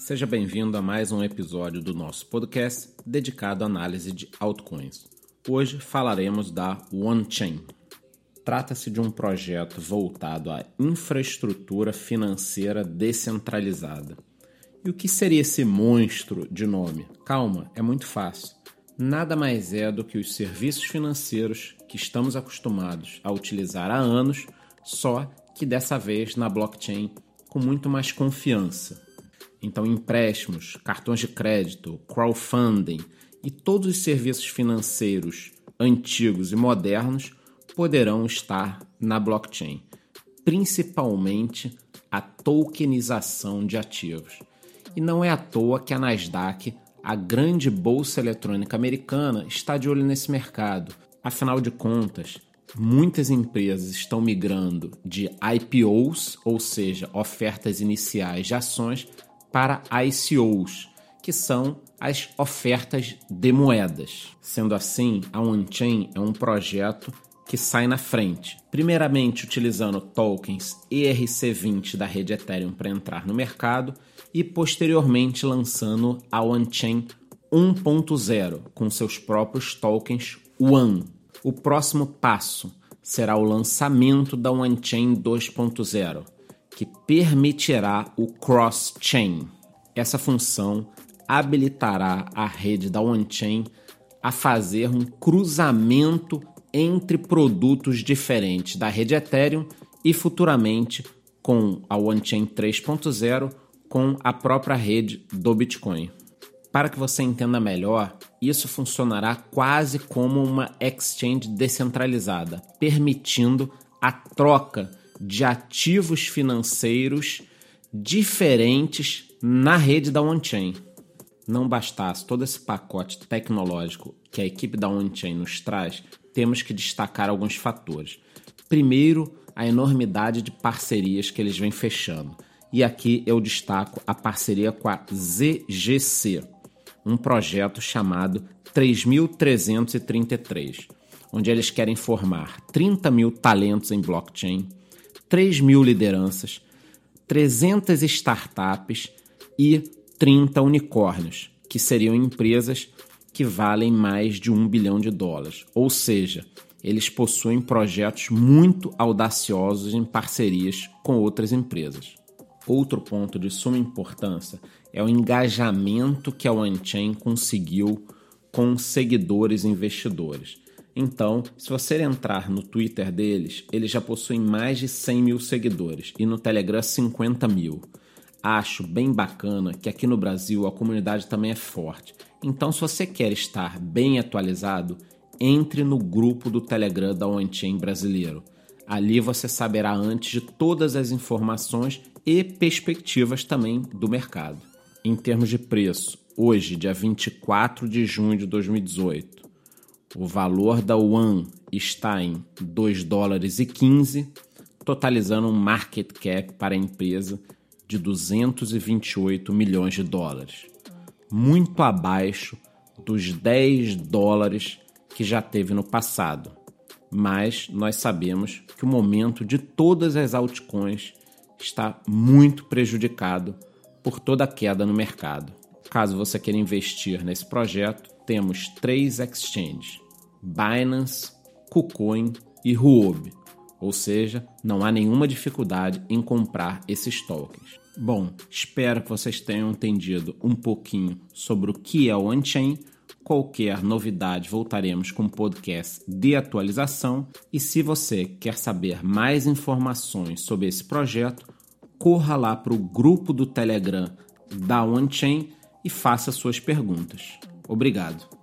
Seja bem-vindo a mais um episódio do nosso podcast dedicado à análise de altcoins. Hoje falaremos da OneChain. Trata-se de um projeto voltado à infraestrutura financeira descentralizada. E o que seria esse monstro de nome? Calma, é muito fácil. Nada mais é do que os serviços financeiros que estamos acostumados a utilizar há anos, só que dessa vez na blockchain com muito mais confiança. Então, empréstimos, cartões de crédito, crowdfunding e todos os serviços financeiros antigos e modernos poderão estar na blockchain, principalmente a tokenização de ativos. E não é à toa que a Nasdaq, a grande bolsa eletrônica americana, está de olho nesse mercado. Afinal de contas, muitas empresas estão migrando de IPOs, ou seja, ofertas iniciais de ações, para ICOs, que são as ofertas de moedas. Sendo assim, a OneChain é um projeto que sai na frente. Primeiramente, utilizando tokens ERC20 da rede Ethereum para entrar no mercado e posteriormente lançando a OneChain 1.0 com seus próprios tokens One. O próximo passo será o lançamento da OneChain 2.0, que permitirá o cross-chain. Essa função habilitará a rede da OneChain a fazer um cruzamento entre produtos diferentes da rede Ethereum e futuramente com a OneChain 3.0 com a própria rede do Bitcoin. Para que você entenda melhor, isso funcionará quase como uma exchange descentralizada, permitindo a troca de ativos financeiros diferentes na rede da OneChain. Não bastasse todo esse pacote tecnológico que a equipe da OneChain nos traz, temos que destacar alguns fatores. Primeiro, a enormidade de parcerias que eles vêm fechando. E aqui eu destaco a parceria com a ZGC, um projeto chamado 3333, onde eles querem formar 30 mil talentos em blockchain, 3 mil lideranças, 300 startups e 30 unicórnios, que seriam empresas que valem mais de um bilhão de dólares. Ou seja, eles possuem projetos muito audaciosos em parcerias com outras empresas. Outro ponto de suma importância é o engajamento que a OneChain conseguiu com seguidores e investidores. Então, se você entrar no Twitter deles, eles já possuem mais de 100 mil seguidores e no Telegram 50 mil. Acho bem bacana que aqui no Brasil a comunidade também é forte. Então, se você quer estar bem atualizado, entre no grupo do Telegram da OneChain brasileiro. Ali você saberá antes de todas as informações e perspectivas também do mercado. Em termos de preço, hoje, dia 24 de junho de 2018, o valor da One está em 2 dólares e 15, totalizando um market cap para a empresa de 228 milhões de dólares, muito abaixo dos 10 dólares que já teve no passado. Mas nós sabemos que o momento de todas as altcoins está muito prejudicado por toda a queda no mercado. Caso você queira investir nesse projeto, temos três exchanges: Binance, KuCoin e Huobi. Ou seja, não há nenhuma dificuldade em comprar esses tokens. Bom, espero que vocês tenham entendido um pouquinho sobre o que é o on-chain. Qualquer novidade, voltaremos com um podcast de atualização. E se você quer saber mais informações sobre esse projeto, corra lá para o grupo do Telegram da OneChain e faça suas perguntas. Obrigado.